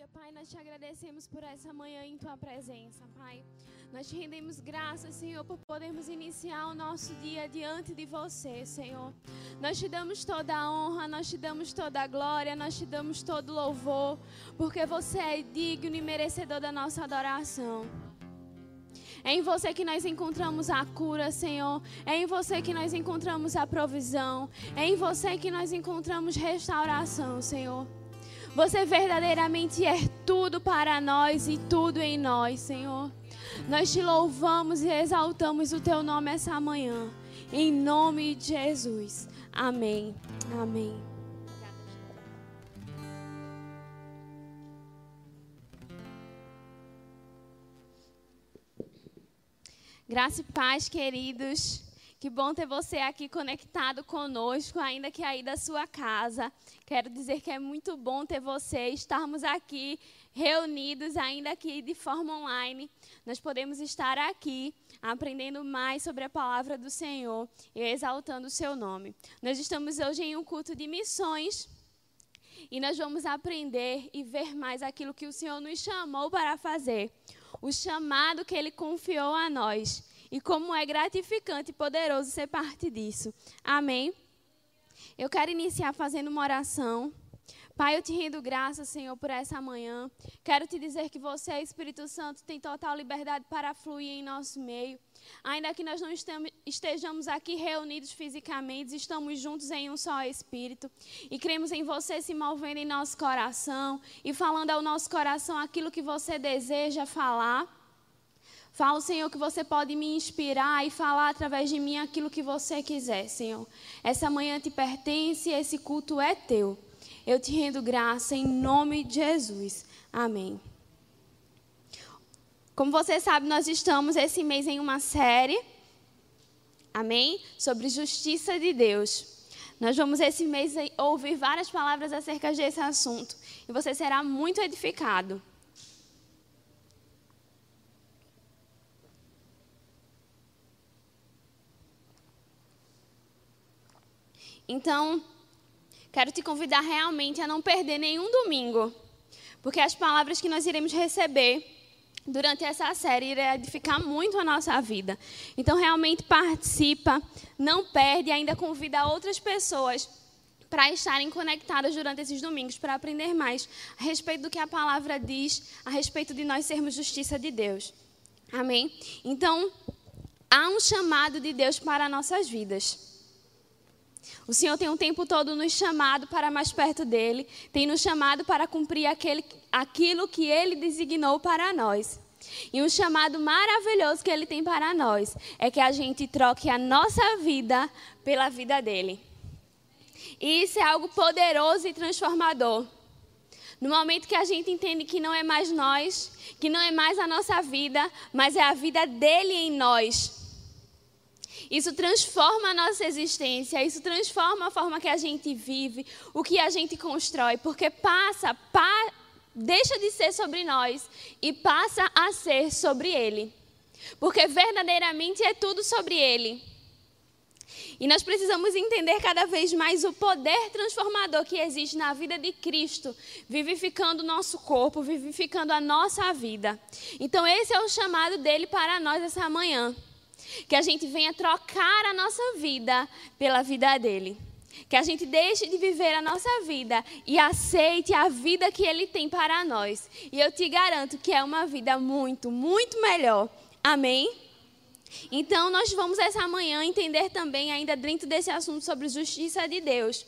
Aleluia, Pai, nós te agradecemos por essa manhã em tua presença, Pai. Nós te rendemos graças, Senhor, por podermos iniciar o nosso dia diante de você, Senhor. Nós te damos toda a honra, nós te damos toda a glória, nós te damos todo o louvor, porque você é digno e merecedor da nossa adoração. É em você que nós encontramos a cura, Senhor. É em você que nós encontramos a provisão. É em você que nós encontramos restauração, Senhor. Você verdadeiramente é tudo para nós e tudo em nós, Senhor. Nós te louvamos e exaltamos o teu nome essa manhã. Em nome de Jesus. Amém. Amém. Graça e paz, queridos. Que bom ter você aqui conectado conosco, ainda que aí da sua casa. Quero dizer que é muito bom ter você, estarmos aqui reunidos, ainda que de forma online. Nós podemos estar aqui aprendendo mais sobre a palavra do Senhor e exaltando o seu nome. Nós estamos hoje em um culto de missões. E nós vamos aprender e ver mais aquilo que o Senhor nos chamou para fazer. O chamado que Ele confiou a nós e como é gratificante e poderoso ser parte disso. Amém? Eu quero iniciar fazendo uma oração. Pai, eu te rendo graças, Senhor, por essa manhã. Quero te dizer que você, Espírito Santo, tem total liberdade para fluir em nosso meio. Ainda que nós não estejamos aqui reunidos fisicamente, estamos juntos em um só Espírito. E cremos em você se movendo em nosso coração e falando ao nosso coração aquilo que você deseja falar. Fala, Senhor, que você pode me inspirar e falar através de mim aquilo que você quiser, Senhor. Essa manhã te pertence esse culto é teu. Eu te rendo graça em nome de Jesus. Amém. Como você sabe, nós estamos esse mês em uma série, amém? Sobre justiça de Deus. Nós vamos esse mês ouvir várias palavras acerca desse assunto e você será muito edificado. Então, quero te convidar realmente a não perder nenhum domingo, porque as palavras que nós iremos receber durante essa série irão edificar muito a nossa vida. Então, realmente participa, não perde, ainda convida outras pessoas para estarem conectadas durante esses domingos, para aprender mais a respeito do que a palavra diz, a respeito de nós sermos justiça de Deus. Amém? Então, há um chamado de Deus para nossas vidas. O Senhor tem o um tempo todo nos chamado para mais perto dele, tem nos chamado para cumprir aquele, aquilo que ele designou para nós. E um chamado maravilhoso que ele tem para nós é que a gente troque a nossa vida pela vida dele. E isso é algo poderoso e transformador. No momento que a gente entende que não é mais nós, que não é mais a nossa vida, mas é a vida dele em nós. Isso transforma a nossa existência, isso transforma a forma que a gente vive, o que a gente constrói, porque passa, pa, deixa de ser sobre nós e passa a ser sobre Ele. Porque verdadeiramente é tudo sobre Ele. E nós precisamos entender cada vez mais o poder transformador que existe na vida de Cristo, vivificando o nosso corpo, vivificando a nossa vida. Então, esse é o chamado dele para nós essa manhã. Que a gente venha trocar a nossa vida pela vida dele. Que a gente deixe de viver a nossa vida e aceite a vida que ele tem para nós. E eu te garanto que é uma vida muito, muito melhor. Amém? Então, nós vamos essa manhã entender também, ainda dentro desse assunto sobre justiça de Deus,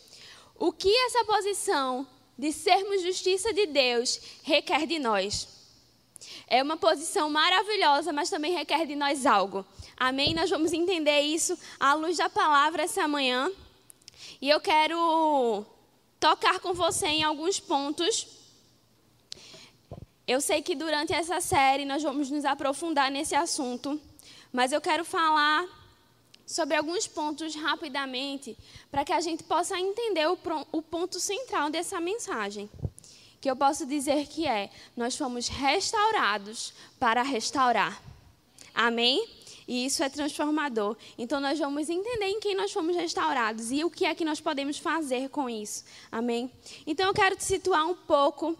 o que essa posição de sermos justiça de Deus requer de nós. É uma posição maravilhosa, mas também requer de nós algo. Amém? Nós vamos entender isso à luz da palavra essa manhã. E eu quero tocar com você em alguns pontos. Eu sei que durante essa série nós vamos nos aprofundar nesse assunto, mas eu quero falar sobre alguns pontos rapidamente, para que a gente possa entender o, ponto central dessa mensagem. Que eu posso dizer que é: nós fomos restaurados para restaurar. Amém? E isso é transformador. Então nós vamos entender em quem nós fomos restaurados e o que é que nós podemos fazer com isso. Amém? Então eu quero te situar um pouco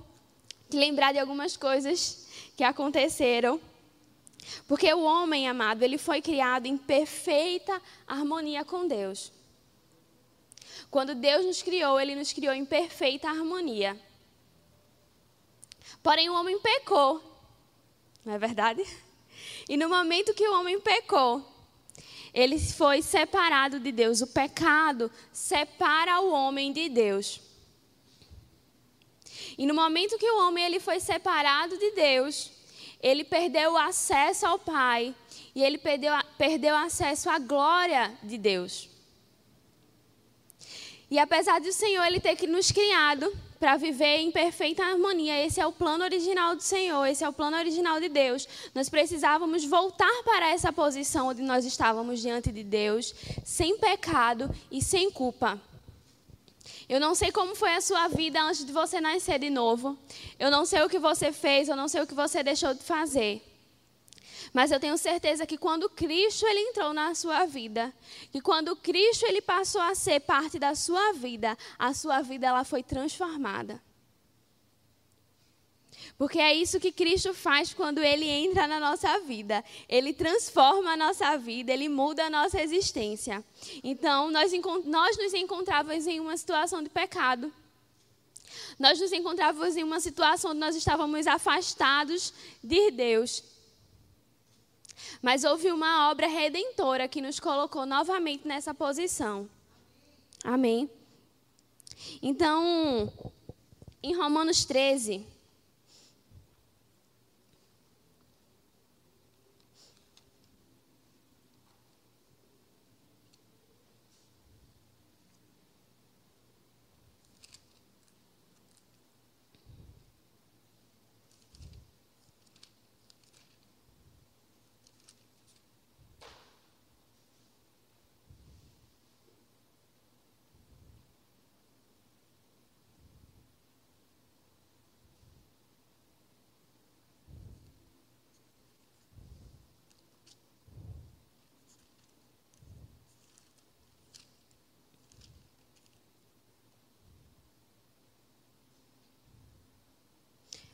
que lembrar de algumas coisas que aconteceram. Porque o homem, amado, ele foi criado em perfeita harmonia com Deus. Quando Deus nos criou, ele nos criou em perfeita harmonia. Porém, o homem pecou. Não é verdade? E no momento que o homem pecou, ele foi separado de Deus. O pecado separa o homem de Deus. E no momento que o homem ele foi separado de Deus, ele perdeu o acesso ao Pai e ele perdeu, perdeu acesso à glória de Deus. E apesar de o Senhor ele ter nos criado para viver em perfeita harmonia, esse é o plano original do Senhor, esse é o plano original de Deus. Nós precisávamos voltar para essa posição onde nós estávamos diante de Deus, sem pecado e sem culpa. Eu não sei como foi a sua vida antes de você nascer de novo. Eu não sei o que você fez, eu não sei o que você deixou de fazer. Mas eu tenho certeza que quando Cristo ele entrou na sua vida, que quando Cristo ele passou a ser parte da sua vida, a sua vida ela foi transformada. Porque é isso que Cristo faz quando ele entra na nossa vida. Ele transforma a nossa vida, ele muda a nossa existência. Então, nós, nós nos encontrávamos em uma situação de pecado. Nós nos encontrávamos em uma situação onde nós estávamos afastados de Deus. Mas houve uma obra redentora que nos colocou novamente nessa posição. Amém. Então, em Romanos 13,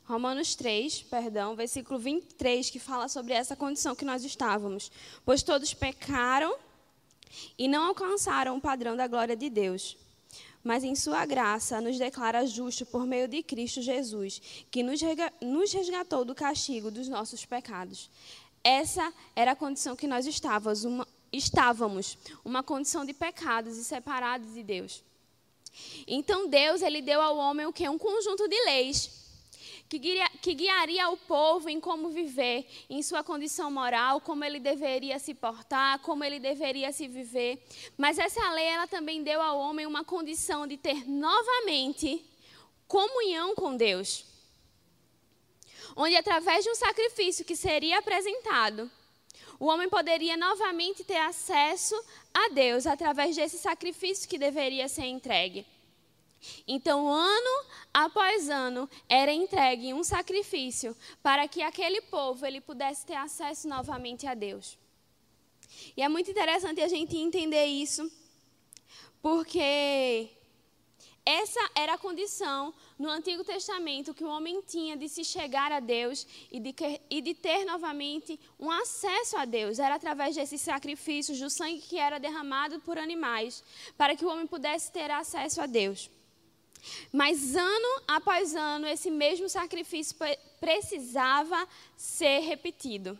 Romanos 3, perdão, versículo 23, que fala sobre essa condição que nós estávamos. Pois todos pecaram e não alcançaram o padrão da glória de Deus. Mas em Sua graça nos declara justo por meio de Cristo Jesus, que nos resgatou do castigo dos nossos pecados. Essa era a condição que nós estávamos, uma, estávamos, uma condição de pecados e separados de Deus. Então Deus ele deu ao homem o que um conjunto de leis que, guia, que guiaria o povo em como viver, em sua condição moral, como ele deveria se portar, como ele deveria se viver. Mas essa lei ela também deu ao homem uma condição de ter novamente comunhão com Deus. Onde através de um sacrifício que seria apresentado, o homem poderia novamente ter acesso a Deus através desse sacrifício que deveria ser entregue. Então, ano após ano, era entregue um sacrifício para que aquele povo ele pudesse ter acesso novamente a Deus. E é muito interessante a gente entender isso, porque essa era a condição no Antigo Testamento que o homem tinha de se chegar a Deus e de, e de ter novamente um acesso a Deus. Era através desses sacrifícios, do sangue que era derramado por animais, para que o homem pudesse ter acesso a Deus. Mas ano após ano, esse mesmo sacrifício precisava ser repetido.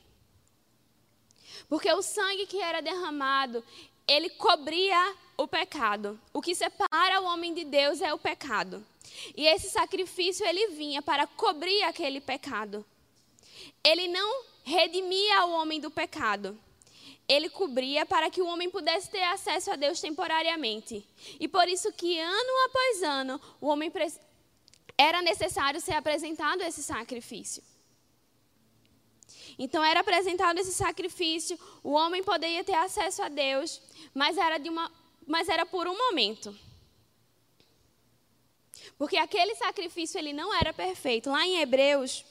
Porque o sangue que era derramado, ele cobria o pecado. O que separa o homem de Deus é o pecado. E esse sacrifício ele vinha para cobrir aquele pecado. Ele não redimia o homem do pecado, ele cobria para que o homem pudesse ter acesso a Deus temporariamente. E por isso que ano após ano o homem era necessário ser apresentado esse sacrifício. Então era apresentado esse sacrifício, o homem poderia ter acesso a Deus, mas era de uma mas era por um momento. Porque aquele sacrifício ele não era perfeito. Lá em Hebreus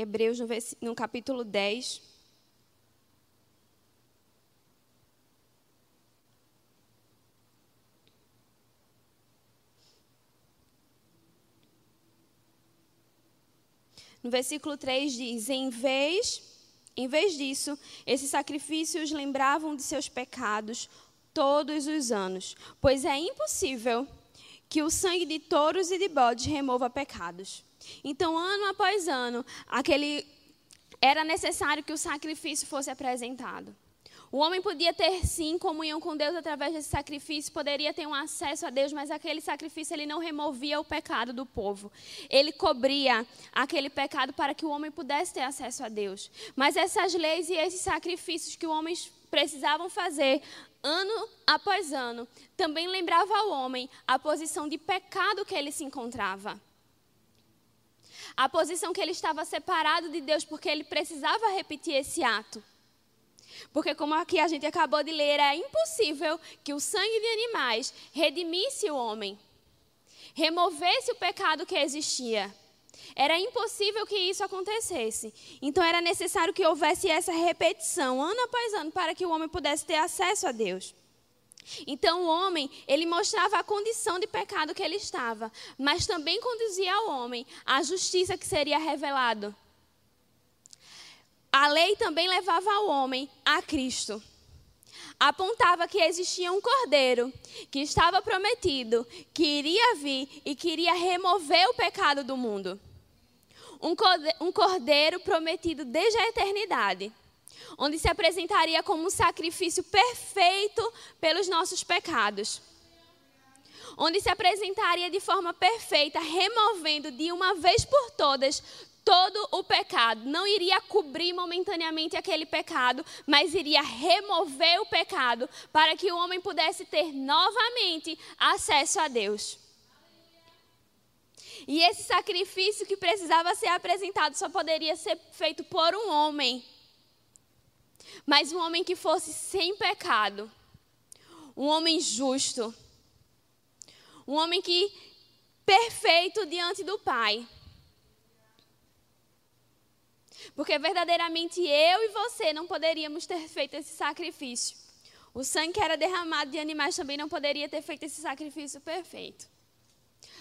Hebreus, no, capítulo 10. No versículo 3 diz: Em vez, em vez disso, esses sacrifícios lembravam de seus pecados todos os anos, pois é impossível que o sangue de touros e de bodes remova pecados. Então, ano após ano, aquele era necessário que o sacrifício fosse apresentado. O homem podia ter sim comunhão com Deus através desse sacrifício, poderia ter um acesso a Deus, mas aquele sacrifício ele não removia o pecado do povo. Ele cobria aquele pecado para que o homem pudesse ter acesso a Deus. Mas essas leis e esses sacrifícios que os homens precisavam fazer ano após ano, também lembrava ao homem a posição de pecado que ele se encontrava. A posição que ele estava separado de Deus porque ele precisava repetir esse ato. Porque, como aqui a gente acabou de ler, é impossível que o sangue de animais redimisse o homem, removesse o pecado que existia. Era impossível que isso acontecesse. Então era necessário que houvesse essa repetição, ano após ano, para que o homem pudesse ter acesso a Deus. Então o homem, ele mostrava a condição de pecado que ele estava, mas também conduzia ao homem a justiça que seria revelado a lei também levava o homem a Cristo. Apontava que existia um cordeiro que estava prometido, que iria vir e queria remover o pecado do mundo. Um cordeiro prometido desde a eternidade, onde se apresentaria como um sacrifício perfeito pelos nossos pecados onde se apresentaria de forma perfeita, removendo de uma vez por todas todo o pecado. Não iria cobrir momentaneamente aquele pecado, mas iria remover o pecado para que o homem pudesse ter novamente acesso a Deus. E esse sacrifício que precisava ser apresentado só poderia ser feito por um homem. Mas um homem que fosse sem pecado. Um homem justo. Um homem que perfeito diante do Pai. Porque verdadeiramente eu e você não poderíamos ter feito esse sacrifício. O sangue que era derramado de animais também não poderia ter feito esse sacrifício perfeito.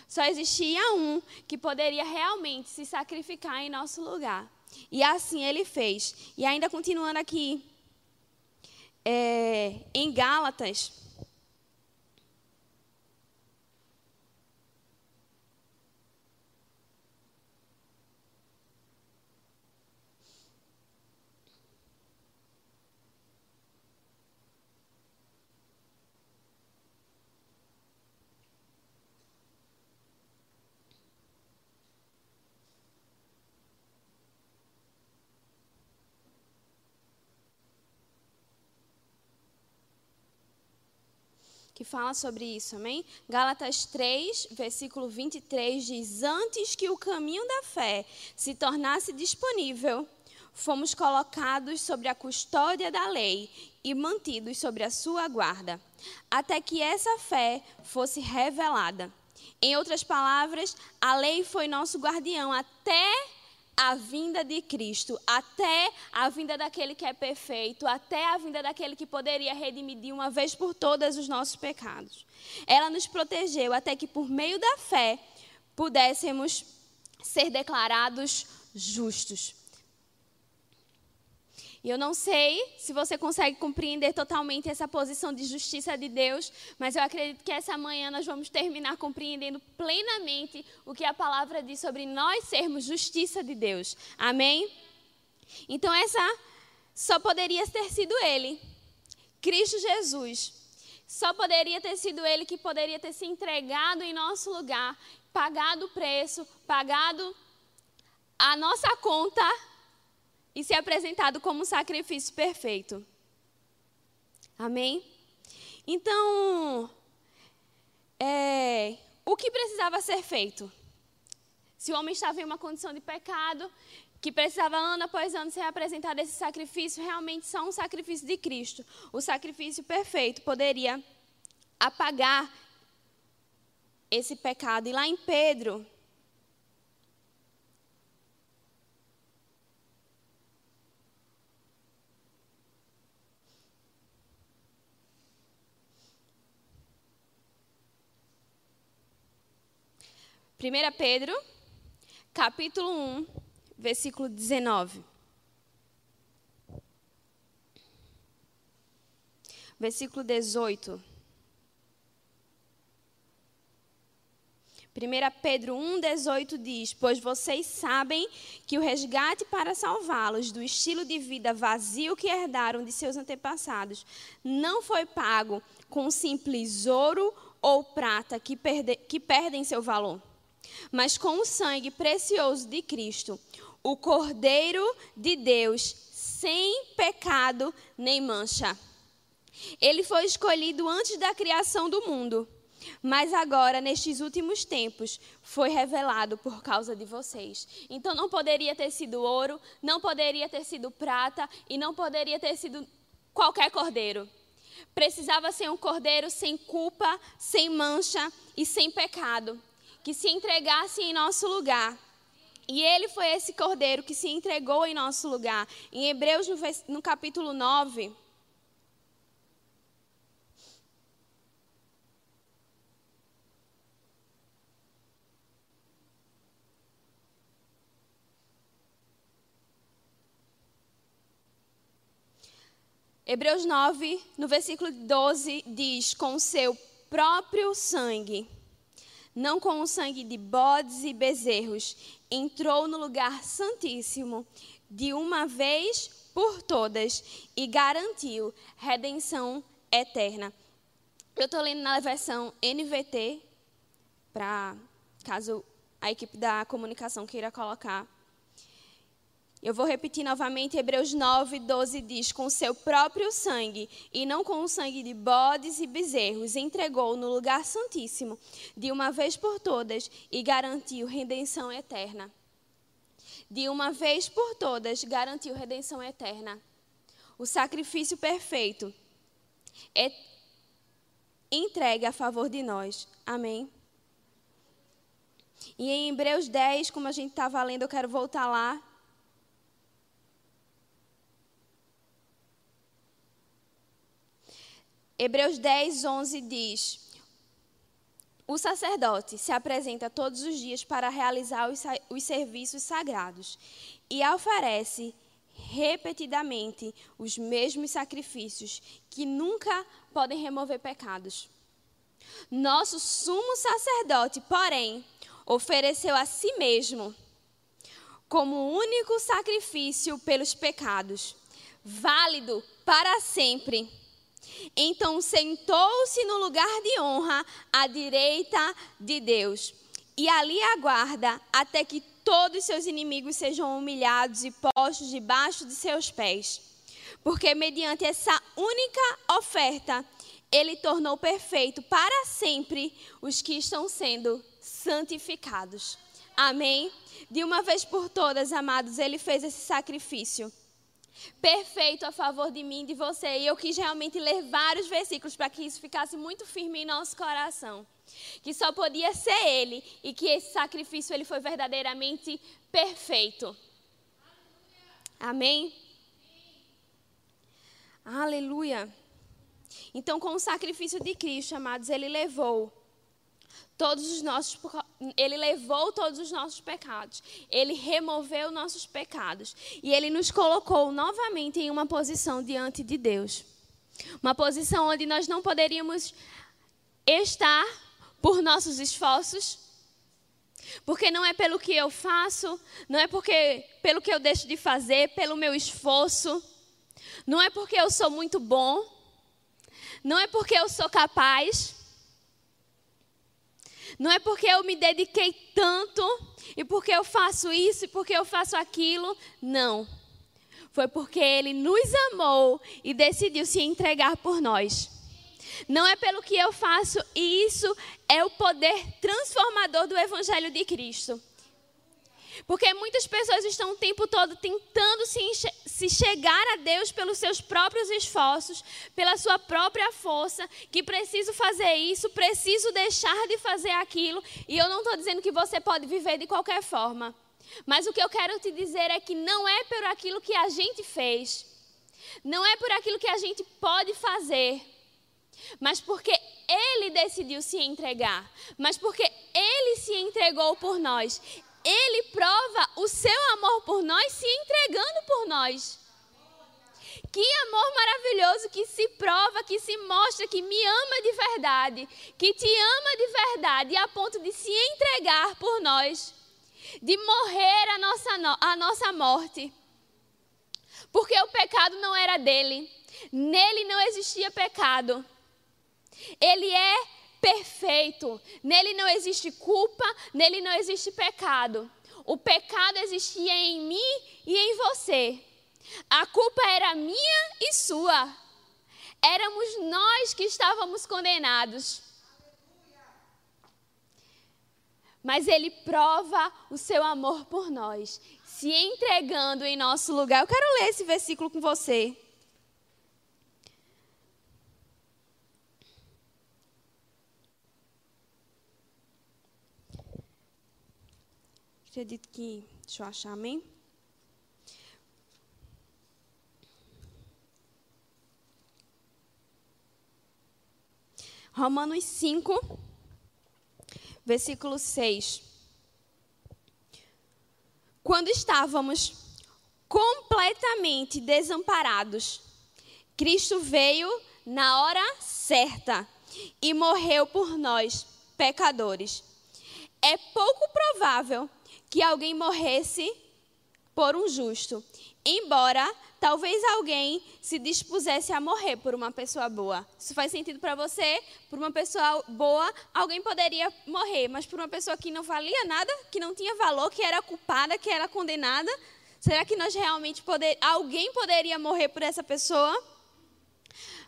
Só existia um que poderia realmente se sacrificar em nosso lugar. E assim ele fez. E ainda continuando aqui, é, em Gálatas, que fala sobre isso, amém? Gálatas 3, versículo 23 diz: Antes que o caminho da fé se tornasse disponível, fomos colocados sobre a custódia da lei e mantidos sobre a sua guarda, até que essa fé fosse revelada. Em outras palavras, a lei foi nosso guardião até a vinda de Cristo, até a vinda daquele que é perfeito, até a vinda daquele que poderia redimir de uma vez por todas os nossos pecados. Ela nos protegeu até que por meio da fé pudéssemos ser declarados justos. E eu não sei se você consegue compreender totalmente essa posição de justiça de Deus, mas eu acredito que essa manhã nós vamos terminar compreendendo plenamente o que a palavra diz sobre nós sermos justiça de Deus. Amém? Então, essa só poderia ter sido Ele, Cristo Jesus. Só poderia ter sido Ele que poderia ter se entregado em nosso lugar, pagado o preço, pagado a nossa conta e ser apresentado como um sacrifício perfeito. Amém? Então, é, o que precisava ser feito? Se o homem estava em uma condição de pecado, que precisava ano após ano ser apresentado esse sacrifício, realmente só um sacrifício de Cristo. O sacrifício perfeito poderia apagar esse pecado. E lá em Pedro, 1 Pedro, capítulo 1, versículo 19. Versículo 18. 1 Pedro 1,18 diz: Pois vocês sabem que o resgate para salvá-los do estilo de vida vazio que herdaram de seus antepassados não foi pago com simples ouro ou prata que, perde, que perdem seu valor, mas com o sangue precioso de Cristo, o Cordeiro de Deus, sem pecado nem mancha. Ele foi escolhido antes da criação do mundo mas agora, nestes últimos tempos, foi revelado por causa de vocês. Então não poderia ter sido ouro, não poderia ter sido prata e não poderia ter sido qualquer cordeiro. Precisava ser um cordeiro sem culpa, sem mancha e sem pecado, que se entregasse em nosso lugar. E ele foi esse cordeiro que se entregou em nosso lugar. Em Hebreus, no, capítulo 9. Hebreus 9, no versículo 12, diz: Com seu próprio sangue, não com o sangue de bodes e bezerros, entrou no lugar santíssimo de uma vez por todas e garantiu redenção eterna. Eu estou lendo na versão NVT, para caso a equipe da comunicação queira colocar. Eu vou repetir novamente, Hebreus 9, 12 diz: Com seu próprio sangue, e não com o sangue de bodes e bezerros, entregou no lugar santíssimo, de uma vez por todas, e garantiu redenção eterna. De uma vez por todas, garantiu redenção eterna. O sacrifício perfeito é entregue a favor de nós. Amém? E em Hebreus 10, como a gente estava lendo, eu quero voltar lá. Hebreus 10, 11 diz: O sacerdote se apresenta todos os dias para realizar os, os serviços sagrados e oferece repetidamente os mesmos sacrifícios que nunca podem remover pecados. Nosso sumo sacerdote, porém, ofereceu a si mesmo como único sacrifício pelos pecados, válido para sempre então sentou-se no lugar de honra à direita de Deus. E ali aguarda até que todos seus inimigos sejam humilhados e postos debaixo de seus pés. Porque mediante essa única oferta, ele tornou perfeito para sempre os que estão sendo santificados. Amém? De uma vez por todas, amados, ele fez esse sacrifício perfeito a favor de mim de você. E eu quis realmente ler vários versículos para que isso ficasse muito firme em nosso coração. Que só podia ser Ele e que esse sacrifício ele foi verdadeiramente perfeito. Amém? Aleluia. Então, com o sacrifício de Cristo, amados, Ele levou todos os nossos ele levou todos os nossos pecados. Ele removeu nossos pecados. E ele nos colocou novamente em uma posição diante de Deus. Uma posição onde nós não poderíamos estar por nossos esforços, porque não é pelo que eu faço, não é porque pelo que eu deixo de fazer, pelo meu esforço, não é porque eu sou muito bom, não é porque eu sou capaz, não é porque eu me dediquei tanto e porque eu faço isso e porque eu faço aquilo. Não. Foi porque Ele nos amou e decidiu se entregar por nós. Não é pelo que eu faço, e isso é o poder transformador do Evangelho de Cristo. Porque muitas pessoas estão o tempo todo tentando se, se chegar a Deus pelos seus próprios esforços, pela sua própria força, que preciso fazer isso, preciso deixar de fazer aquilo. E eu não estou dizendo que você pode viver de qualquer forma. Mas o que eu quero te dizer é que não é por aquilo que a gente fez, não é por aquilo que a gente pode fazer, mas porque ele decidiu se entregar, mas porque ele se entregou por nós. Ele prova o seu amor por nós se entregando por nós. Que amor maravilhoso que se prova, que se mostra que me ama de verdade, que te ama de verdade, a ponto de se entregar por nós, de morrer a nossa, a nossa morte. Porque o pecado não era dele, nele não existia pecado. Ele é perfeito, nele não existe culpa, nele não existe pecado. O pecado existia em mim e em você. A culpa era minha e sua. Éramos nós que estávamos condenados. Mas Ele prova o seu amor por nós, se entregando em nosso lugar. Eu quero ler esse versículo com você. Acredito que. Deixa eu achar, amém? Romanos 5, versículo 6. Quando estávamos completamente desamparados, Cristo veio na hora certa e morreu por nós, pecadores. É pouco provável que alguém morresse por um justo, embora talvez alguém se dispusesse a morrer por uma pessoa boa. Isso faz sentido para você? Por uma pessoa boa, alguém poderia morrer, mas por uma pessoa que não valia nada, que não tinha valor, que era culpada, que era condenada, será que nós realmente poder, alguém poderia morrer por essa pessoa?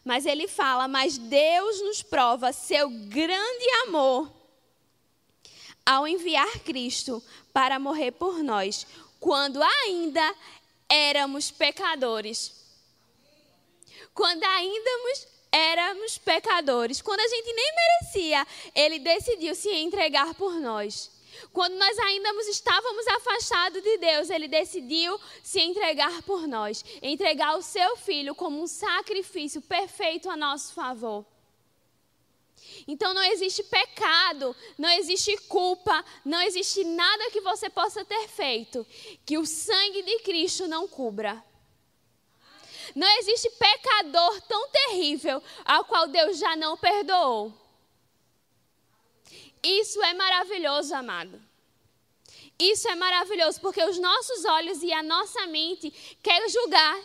Mas ele fala: "Mas Deus nos prova seu grande amor ao enviar Cristo para morrer por nós, quando ainda éramos pecadores. Quando ainda éramos pecadores, quando a gente nem merecia, ele decidiu se entregar por nós. Quando nós ainda estávamos afastados de Deus, ele decidiu se entregar por nós, entregar o seu filho como um sacrifício perfeito a nosso favor. Então não existe pecado, não existe culpa, não existe nada que você possa ter feito que o sangue de Cristo não cubra. Não existe pecador tão terrível ao qual Deus já não perdoou. Isso é maravilhoso, amado. Isso é maravilhoso porque os nossos olhos e a nossa mente quer julgar,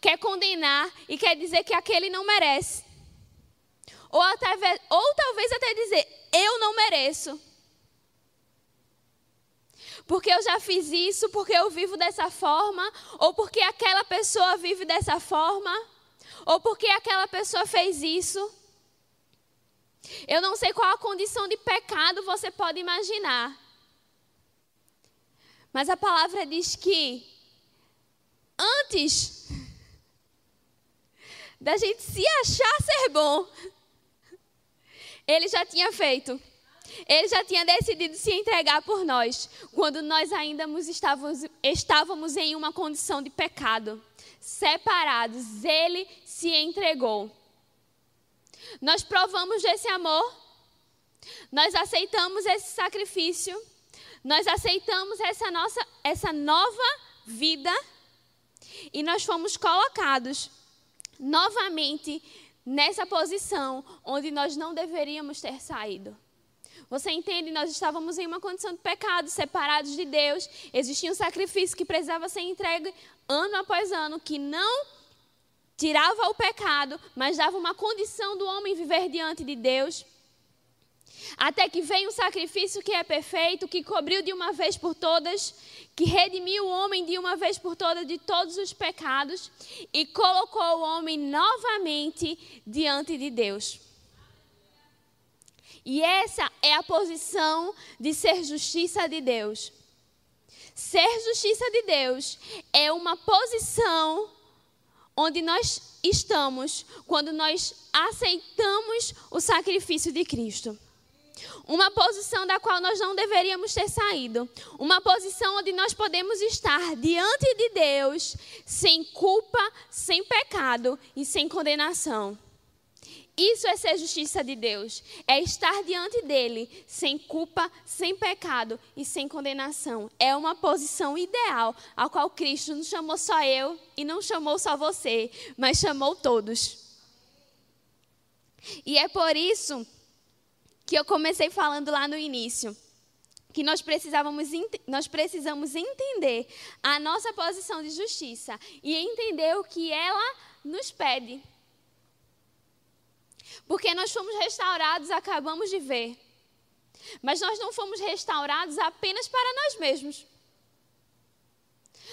quer condenar e quer dizer que aquele não merece. Ou, até, ou talvez até dizer: eu não mereço. Porque eu já fiz isso, porque eu vivo dessa forma, ou porque aquela pessoa vive dessa forma, ou porque aquela pessoa fez isso. Eu não sei qual a condição de pecado você pode imaginar. Mas a palavra diz que antes da gente se achar ser bom, ele já tinha feito. Ele já tinha decidido se entregar por nós, quando nós ainda estávamos, estávamos em uma condição de pecado. Separados, ele se entregou. Nós provamos desse amor, nós aceitamos esse sacrifício, nós aceitamos essa, nossa, essa nova vida e nós fomos colocados novamente nessa posição onde nós não deveríamos ter saído. Você entende? Nós estávamos em uma condição de pecado, separados de Deus. Existia um sacrifício que precisava ser entregue ano após ano, que não tirava o pecado, mas dava uma condição do homem viver diante de Deus. Até que vem o sacrifício que é perfeito, que cobriu de uma vez por todas, que redimiu o homem de uma vez por todas de todos os pecados e colocou o homem novamente diante de Deus. E essa é a posição de ser justiça de Deus. Ser justiça de Deus é uma posição onde nós estamos quando nós aceitamos o sacrifício de Cristo. Uma posição da qual nós não deveríamos ter saído. Uma posição onde nós podemos estar diante de Deus sem culpa, sem pecado e sem condenação. Isso é ser justiça de Deus. É estar diante dele sem culpa, sem pecado e sem condenação. É uma posição ideal ao qual Cristo não chamou só eu e não chamou só você, mas chamou todos. E é por isso que eu comecei falando lá no início que nós precisávamos nós precisamos entender a nossa posição de justiça e entender o que ela nos pede. Porque nós fomos restaurados, acabamos de ver. Mas nós não fomos restaurados apenas para nós mesmos.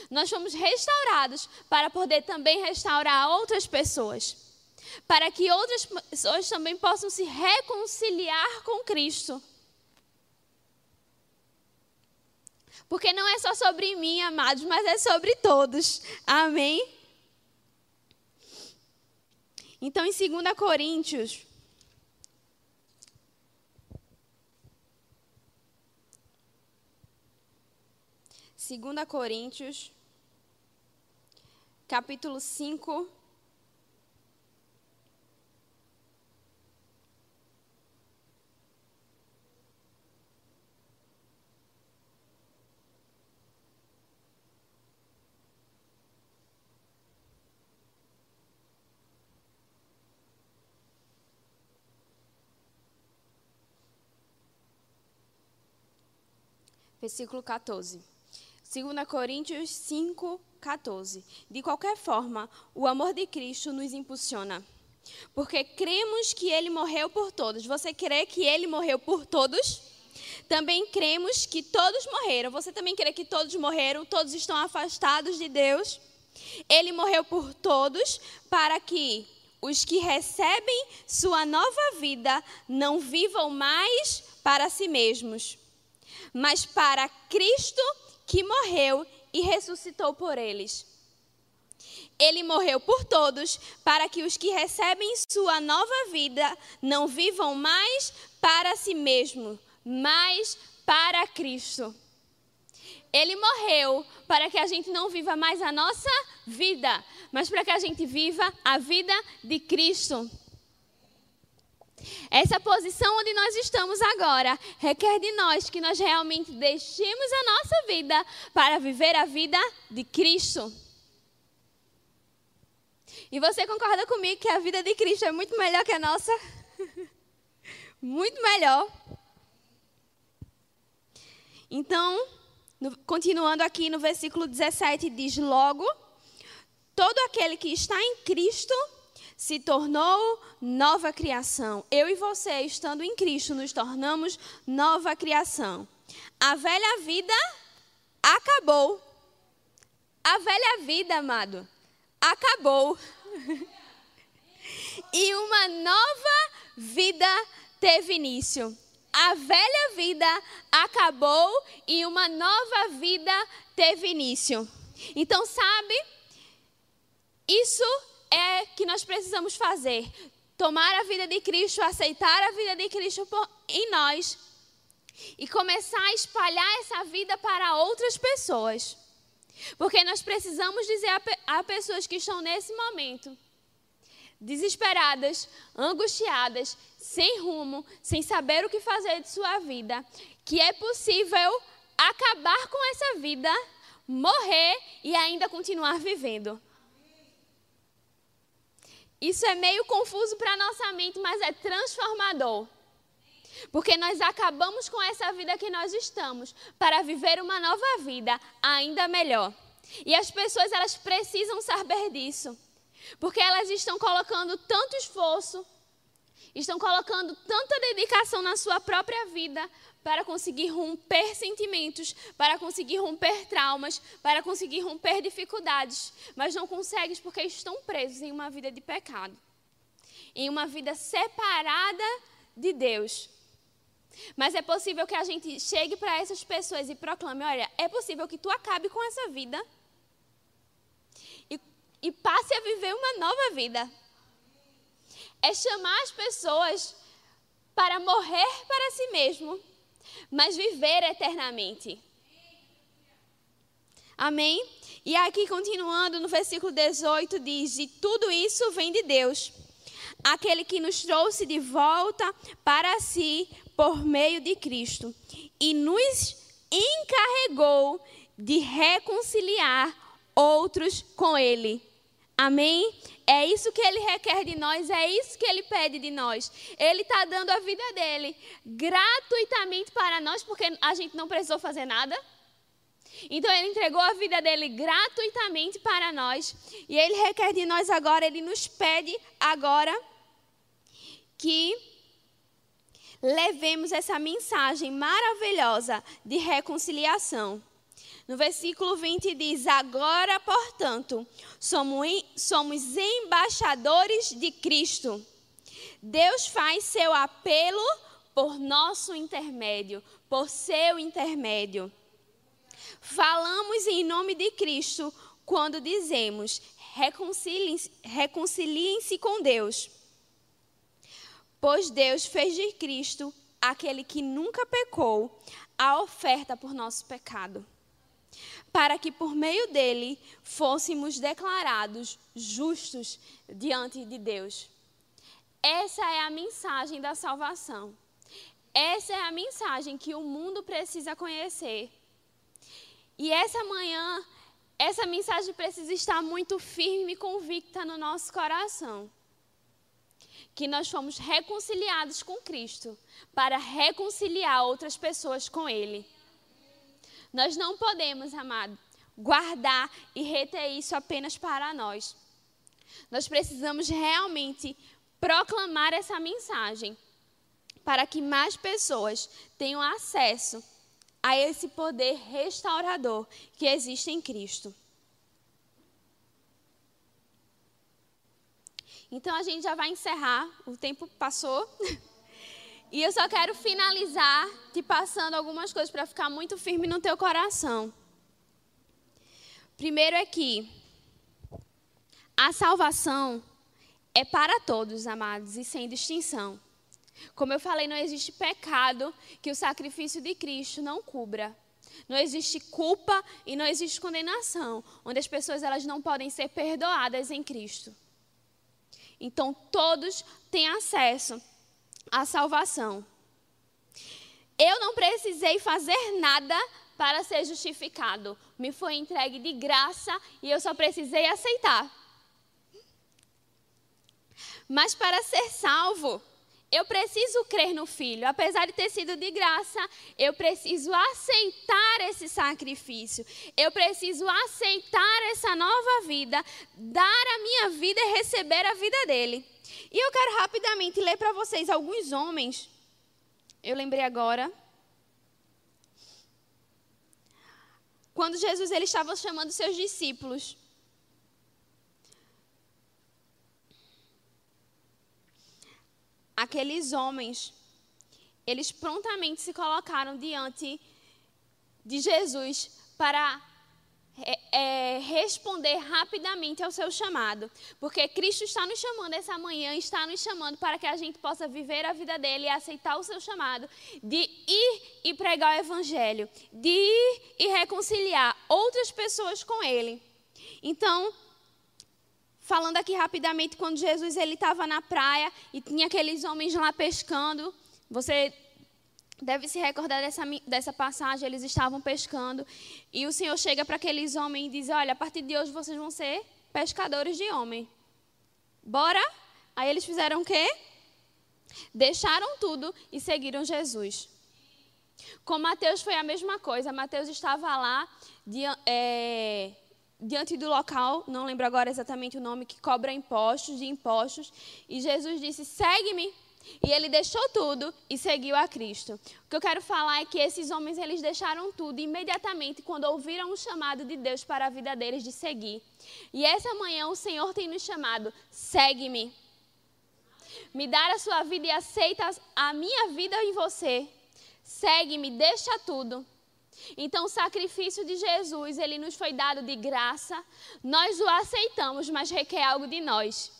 Nós fomos restaurados para poder também restaurar outras pessoas. Para que outras pessoas também possam se reconciliar com Cristo. Porque não é só sobre mim, amados, mas é sobre todos. Amém? Então, em 2 Coríntios. Segunda Coríntios, capítulo 5, versículo 14. 2 Coríntios 5, 14. De qualquer forma, o amor de Cristo nos impulsiona. Porque cremos que ele morreu por todos. Você crê que ele morreu por todos? Também cremos que todos morreram. Você também crê que todos morreram? Todos estão afastados de Deus? Ele morreu por todos para que os que recebem sua nova vida não vivam mais para si mesmos mas para Cristo que morreu e ressuscitou por eles. Ele morreu por todos, para que os que recebem sua nova vida não vivam mais para si mesmo, mas para Cristo. Ele morreu para que a gente não viva mais a nossa vida, mas para que a gente viva a vida de Cristo. Essa posição onde nós estamos agora requer de nós que nós realmente deixemos a nossa vida para viver a vida de Cristo. E você concorda comigo que a vida de Cristo é muito melhor que a nossa? muito melhor. Então, continuando aqui no versículo 17, diz: Logo, todo aquele que está em Cristo se tornou nova criação. Eu e você, estando em Cristo, nos tornamos nova criação. A velha vida acabou. A velha vida, amado, acabou. e uma nova vida teve início. A velha vida acabou e uma nova vida teve início. Então, sabe, isso é que nós precisamos fazer? Tomar a vida de Cristo, aceitar a vida de Cristo em nós e começar a espalhar essa vida para outras pessoas. Porque nós precisamos dizer a, a pessoas que estão nesse momento desesperadas, angustiadas, sem rumo, sem saber o que fazer de sua vida, que é possível acabar com essa vida, morrer e ainda continuar vivendo. Isso é meio confuso para nossa mente, mas é transformador. Porque nós acabamos com essa vida que nós estamos para viver uma nova vida ainda melhor. E as pessoas elas precisam saber disso. Porque elas estão colocando tanto esforço, estão colocando tanta dedicação na sua própria vida para conseguir romper sentimentos, para conseguir romper traumas, para conseguir romper dificuldades, mas não conseguem porque estão presos em uma vida de pecado, em uma vida separada de Deus. Mas é possível que a gente chegue para essas pessoas e proclame: olha, é possível que tu acabe com essa vida e, e passe a viver uma nova vida. É chamar as pessoas para morrer para si mesmo mas viver eternamente. Amém? E aqui, continuando no versículo 18, diz: E tudo isso vem de Deus, aquele que nos trouxe de volta para si por meio de Cristo e nos encarregou de reconciliar outros com Ele. Amém? É isso que Ele requer de nós, é isso que Ele pede de nós. Ele está dando a vida dele gratuitamente para nós, porque a gente não precisou fazer nada. Então Ele entregou a vida dele gratuitamente para nós. E Ele requer de nós agora, Ele nos pede agora que levemos essa mensagem maravilhosa de reconciliação. No versículo 20 diz: Agora, portanto, somos embaixadores de Cristo. Deus faz seu apelo por nosso intermédio, por seu intermédio. Falamos em nome de Cristo quando dizemos: reconciliem-se reconciliem com Deus. Pois Deus fez de Cristo, aquele que nunca pecou, a oferta por nosso pecado para que por meio dele fôssemos declarados justos diante de Deus. Essa é a mensagem da salvação. Essa é a mensagem que o mundo precisa conhecer. E essa manhã, essa mensagem precisa estar muito firme e convicta no nosso coração. Que nós fomos reconciliados com Cristo para reconciliar outras pessoas com Ele. Nós não podemos, amado, guardar e reter isso apenas para nós. Nós precisamos realmente proclamar essa mensagem para que mais pessoas tenham acesso a esse poder restaurador que existe em Cristo. Então a gente já vai encerrar, o tempo passou. E eu só quero finalizar te passando algumas coisas para ficar muito firme no teu coração. Primeiro é que a salvação é para todos, amados, e sem distinção. Como eu falei, não existe pecado que o sacrifício de Cristo não cubra. Não existe culpa e não existe condenação, onde as pessoas elas não podem ser perdoadas em Cristo. Então todos têm acesso a salvação. Eu não precisei fazer nada para ser justificado. Me foi entregue de graça e eu só precisei aceitar. Mas para ser salvo, eu preciso crer no Filho. Apesar de ter sido de graça, eu preciso aceitar esse sacrifício. Eu preciso aceitar essa nova vida, dar a minha vida e receber a vida dele. E eu quero rapidamente ler para vocês alguns homens. Eu lembrei agora. Quando Jesus ele estava chamando seus discípulos. Aqueles homens, eles prontamente se colocaram diante de Jesus para é, é, responder rapidamente ao seu chamado. Porque Cristo está nos chamando essa manhã, está nos chamando para que a gente possa viver a vida dele e aceitar o seu chamado de ir e pregar o evangelho, de ir e reconciliar outras pessoas com ele. Então, falando aqui rapidamente, quando Jesus ele estava na praia e tinha aqueles homens lá pescando, você deve se recordar dessa, dessa passagem, eles estavam pescando, e o Senhor chega para aqueles homens e diz: Olha, a partir de hoje vocês vão ser pescadores de homem. Bora? Aí eles fizeram o quê? Deixaram tudo e seguiram Jesus. Com Mateus foi a mesma coisa. Mateus estava lá é, diante do local, não lembro agora exatamente o nome, que cobra impostos, de impostos. E Jesus disse: Segue-me. E ele deixou tudo e seguiu a Cristo. O que eu quero falar é que esses homens eles deixaram tudo imediatamente quando ouviram o chamado de Deus para a vida deles de seguir. E essa manhã o Senhor tem nos chamado: segue-me. Me dar a sua vida e aceita a minha vida em você. Segue-me, deixa tudo. Então, o sacrifício de Jesus, ele nos foi dado de graça. Nós o aceitamos, mas requer algo de nós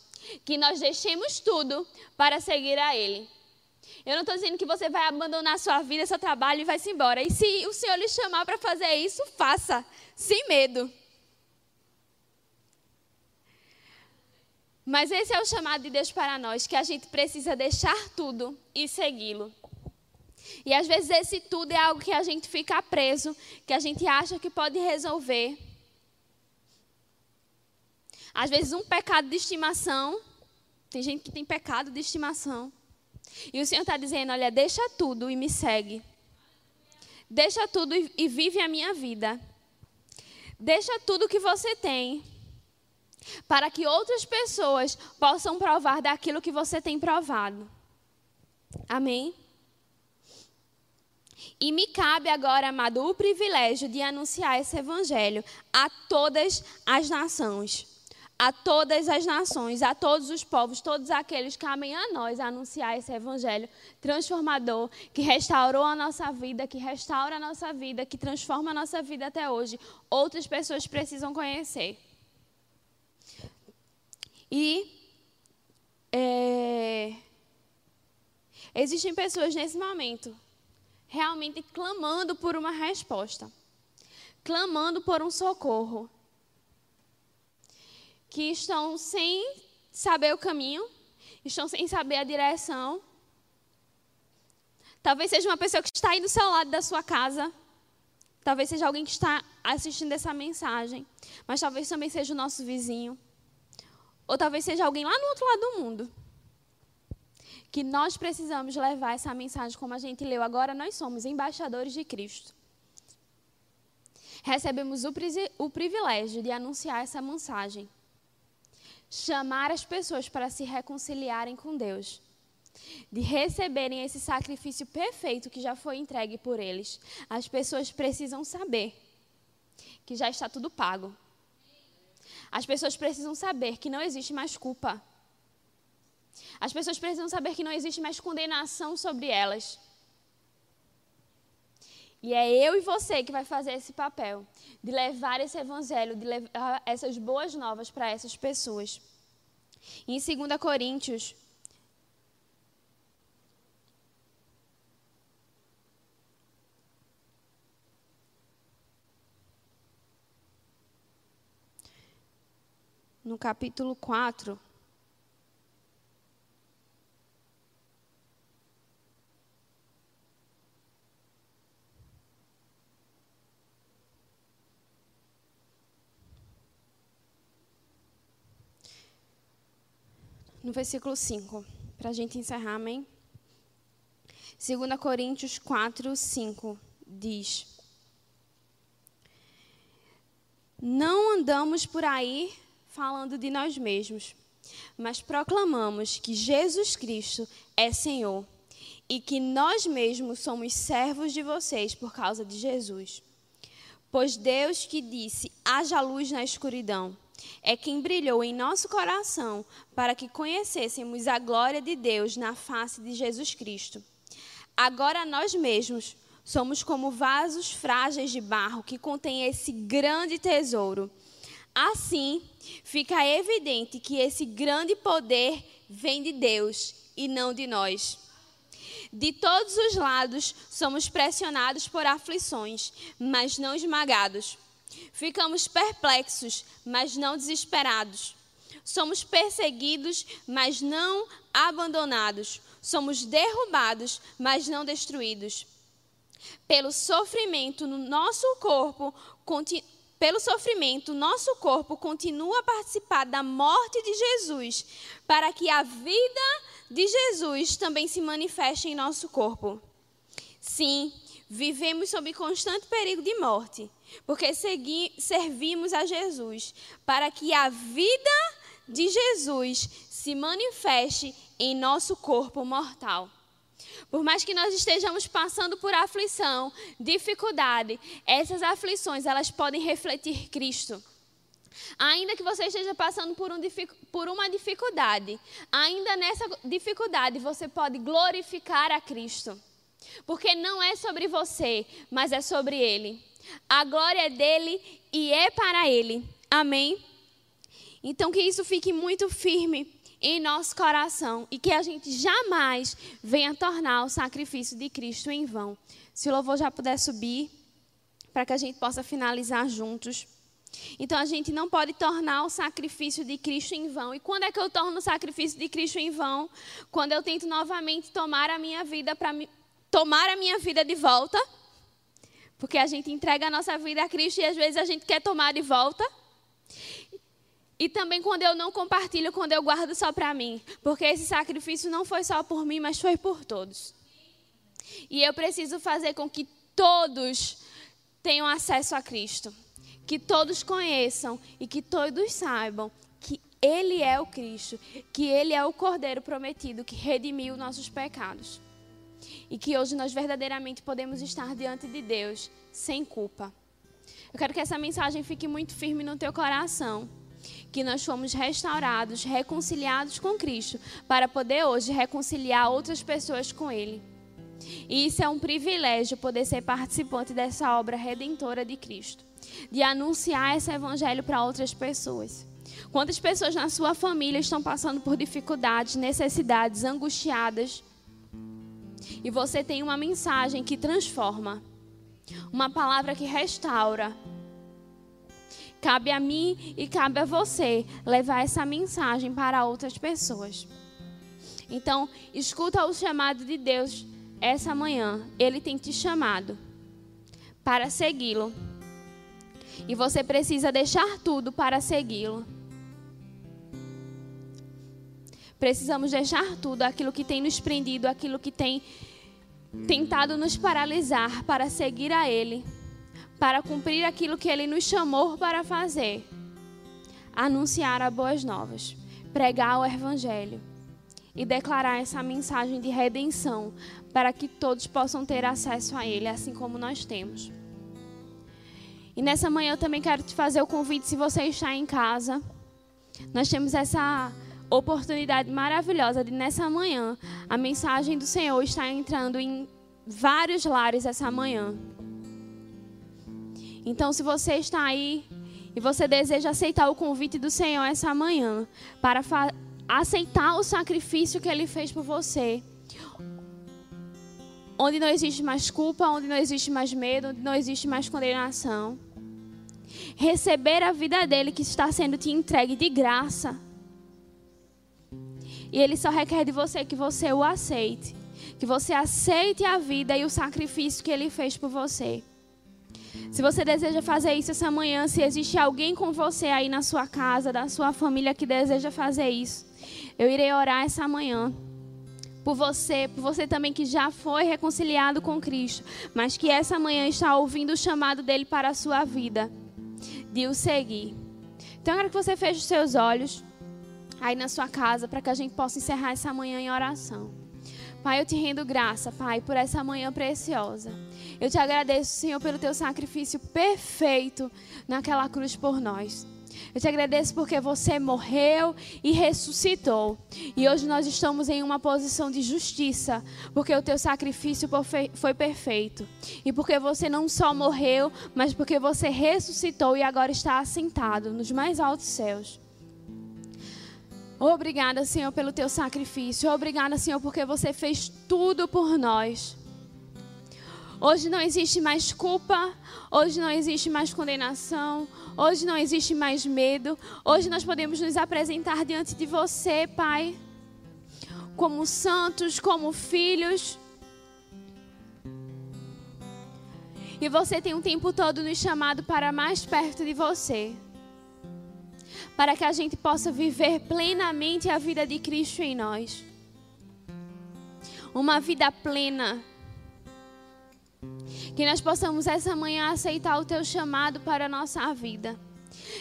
que nós deixemos tudo para seguir a Ele. Eu não estou dizendo que você vai abandonar sua vida, seu trabalho e vai se embora. E se o Senhor lhe chamar para fazer isso, faça, sem medo. Mas esse é o chamado de Deus para nós, que a gente precisa deixar tudo e segui-lo. E às vezes esse tudo é algo que a gente fica preso, que a gente acha que pode resolver. Às vezes um pecado de estimação, tem gente que tem pecado de estimação. E o Senhor está dizendo: olha, deixa tudo e me segue. Deixa tudo e, vive a minha vida. Deixa tudo que você tem para que outras pessoas possam provar daquilo que você tem provado. Amém? E me cabe agora, amado, o privilégio de anunciar esse evangelho a todas as nações. A todas as nações, a todos os povos, todos aqueles que amem a nós anunciar esse evangelho transformador, que restaurou a nossa vida, que restaura a nossa vida, que transforma a nossa vida até hoje. Outras pessoas precisam conhecer. E é, existem pessoas nesse momento realmente clamando por uma resposta, clamando por um socorro, que estão sem saber o caminho, estão sem saber a direção. Talvez seja uma pessoa que está aí do seu lado da sua casa. Talvez seja alguém que está assistindo essa mensagem. Mas talvez também seja o nosso vizinho. Ou talvez seja alguém lá no outro lado do mundo. Que nós precisamos levar essa mensagem, como a gente leu agora, nós somos embaixadores de Cristo. Recebemos o, o privilégio de anunciar essa mensagem. Chamar as pessoas para se reconciliarem com Deus. De receberem esse sacrifício perfeito que já foi entregue por eles. As pessoas precisam saber que já está tudo pago as pessoas precisam saber que não existe mais culpa. As pessoas precisam saber que não existe mais condenação sobre elas. E é eu e você que vai fazer esse papel de levar esse evangelho, de levar essas boas novas para essas pessoas. em 2 Coríntios no capítulo 4. No versículo 5, para a gente encerrar, amém? 2 Coríntios 4, 5 diz: Não andamos por aí falando de nós mesmos, mas proclamamos que Jesus Cristo é Senhor e que nós mesmos somos servos de vocês por causa de Jesus. Pois Deus que disse: haja luz na escuridão, é quem brilhou em nosso coração para que conhecêssemos a glória de Deus na face de Jesus Cristo. Agora nós mesmos somos como vasos frágeis de barro que contêm esse grande tesouro. Assim, fica evidente que esse grande poder vem de Deus e não de nós. De todos os lados somos pressionados por aflições, mas não esmagados. Ficamos perplexos, mas não desesperados. Somos perseguidos, mas não abandonados. Somos derrubados, mas não destruídos. Pelo sofrimento no nosso corpo, pelo sofrimento, nosso corpo continua a participar da morte de Jesus, para que a vida de Jesus também se manifeste em nosso corpo. Sim, vivemos sob constante perigo de morte, porque segui, servimos a Jesus, para que a vida de Jesus se manifeste em nosso corpo mortal. Por mais que nós estejamos passando por aflição, dificuldade, essas aflições elas podem refletir Cristo. Ainda que você esteja passando por, um, por, uma dificuldade, ainda nessa dificuldade você pode glorificar a Cristo. Porque não é sobre você, mas é sobre Ele. A glória é dele e é para Ele. Amém? Então que isso fique muito firme em nosso coração e que a gente jamais venha tornar o sacrifício de Cristo em vão. Se o louvor já puder subir, para que a gente possa finalizar juntos. Então a gente não pode tornar o sacrifício de Cristo em vão. E quando é que eu torno o sacrifício de Cristo em vão? Quando eu tento novamente tomar a minha vida para tomar a minha vida de volta. Porque a gente entrega a nossa vida a Cristo e às vezes a gente quer tomar de volta. E também quando eu não compartilho, quando eu guardo só para mim. Porque esse sacrifício não foi só por mim, mas foi por todos. E eu preciso fazer com que todos tenham acesso a Cristo que todos conheçam e que todos saibam que Ele é o Cristo, que Ele é o Cordeiro prometido que redimiu nossos pecados. E que hoje nós verdadeiramente podemos estar diante de Deus sem culpa. Eu quero que essa mensagem fique muito firme no teu coração. Que nós fomos restaurados, reconciliados com Cristo, para poder hoje reconciliar outras pessoas com Ele. E isso é um privilégio poder ser participante dessa obra redentora de Cristo de anunciar esse evangelho para outras pessoas. Quantas pessoas na sua família estão passando por dificuldades, necessidades, angustiadas? E você tem uma mensagem que transforma, uma palavra que restaura. Cabe a mim e cabe a você levar essa mensagem para outras pessoas. Então, escuta o chamado de Deus essa manhã. Ele tem te chamado para segui-lo. E você precisa deixar tudo para segui-lo. Precisamos deixar tudo, aquilo que tem nos prendido, aquilo que tem tentado nos paralisar para seguir a Ele, para cumprir aquilo que Ele nos chamou para fazer. Anunciar as boas novas, pregar o Evangelho e declarar essa mensagem de redenção para que todos possam ter acesso a Ele, assim como nós temos. E nessa manhã eu também quero te fazer o convite, se você está em casa. Nós temos essa oportunidade maravilhosa de nessa manhã a mensagem do Senhor está entrando em vários lares essa manhã. Então, se você está aí e você deseja aceitar o convite do Senhor essa manhã para aceitar o sacrifício que Ele fez por você, onde não existe mais culpa, onde não existe mais medo, onde não existe mais condenação receber a vida dele que está sendo te entregue de graça. E ele só requer de você que você o aceite, que você aceite a vida e o sacrifício que ele fez por você. Se você deseja fazer isso essa manhã, se existe alguém com você aí na sua casa, da sua família que deseja fazer isso, eu irei orar essa manhã por você, por você também que já foi reconciliado com Cristo, mas que essa manhã está ouvindo o chamado dele para a sua vida de o seguir. Então, eu quero que você feche os seus olhos aí na sua casa para que a gente possa encerrar essa manhã em oração. Pai, eu te rendo graça, Pai, por essa manhã preciosa. Eu te agradeço, Senhor, pelo teu sacrifício perfeito naquela cruz por nós. Eu te agradeço porque você morreu e ressuscitou. E hoje nós estamos em uma posição de justiça, porque o teu sacrifício foi perfeito. E porque você não só morreu, mas porque você ressuscitou e agora está assentado nos mais altos céus. Obrigada, Senhor, pelo teu sacrifício. Obrigada, Senhor, porque você fez tudo por nós. Hoje não existe mais culpa, hoje não existe mais condenação, hoje não existe mais medo. Hoje nós podemos nos apresentar diante de você, Pai, como santos, como filhos. E você tem o um tempo todo nos chamado para mais perto de você. Para que a gente possa viver plenamente a vida de Cristo em nós. Uma vida plena que nós possamos essa manhã aceitar o teu chamado para a nossa vida.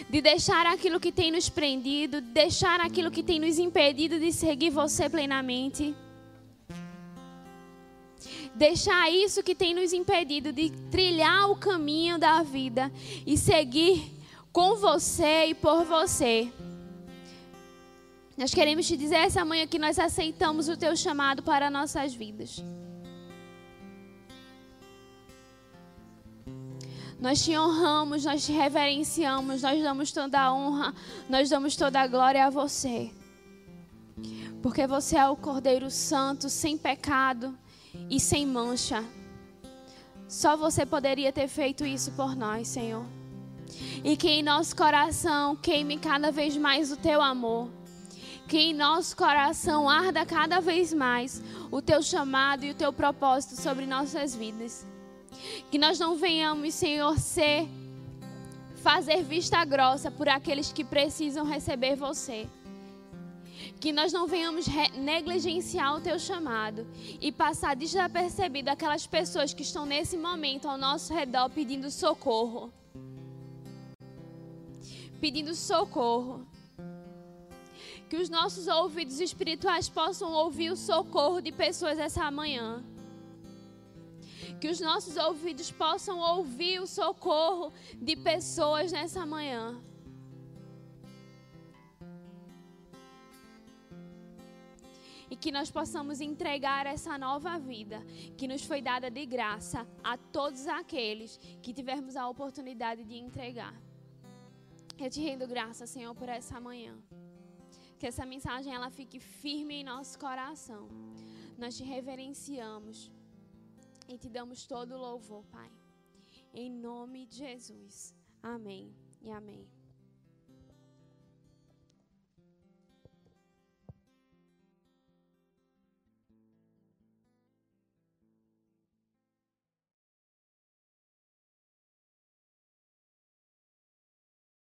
De deixar aquilo que tem nos prendido, de deixar aquilo que tem nos impedido de seguir você plenamente. Deixar isso que tem nos impedido de trilhar o caminho da vida e seguir com você e por você. Nós queremos te dizer essa manhã que nós aceitamos o teu chamado para nossas vidas. Nós te honramos, nós te reverenciamos, nós damos toda a honra, nós damos toda a glória a você. Porque você é o Cordeiro Santo, sem pecado e sem mancha. Só você poderia ter feito isso por nós, Senhor. E que em nosso coração queime cada vez mais o teu amor. Que em nosso coração arda cada vez mais o teu chamado e o teu propósito sobre nossas vidas. Que nós não venhamos, Senhor, ser fazer vista grossa por aqueles que precisam receber você. Que nós não venhamos negligenciar o teu chamado e passar desapercebido aquelas pessoas que estão nesse momento ao nosso redor pedindo socorro. Pedindo socorro. Que os nossos ouvidos espirituais possam ouvir o socorro de pessoas essa manhã. Que os nossos ouvidos possam ouvir o socorro de pessoas nessa manhã. e que nós possamos entregar essa nova vida que nos foi dada de graça a todos aqueles que tivermos a oportunidade de entregar. Eu te rendo graça, Senhor, por essa manhã. Que essa mensagem ela fique firme em nosso coração. Nós te reverenciamos e te damos todo o louvor, Pai. Em nome de Jesus. Amém e amém.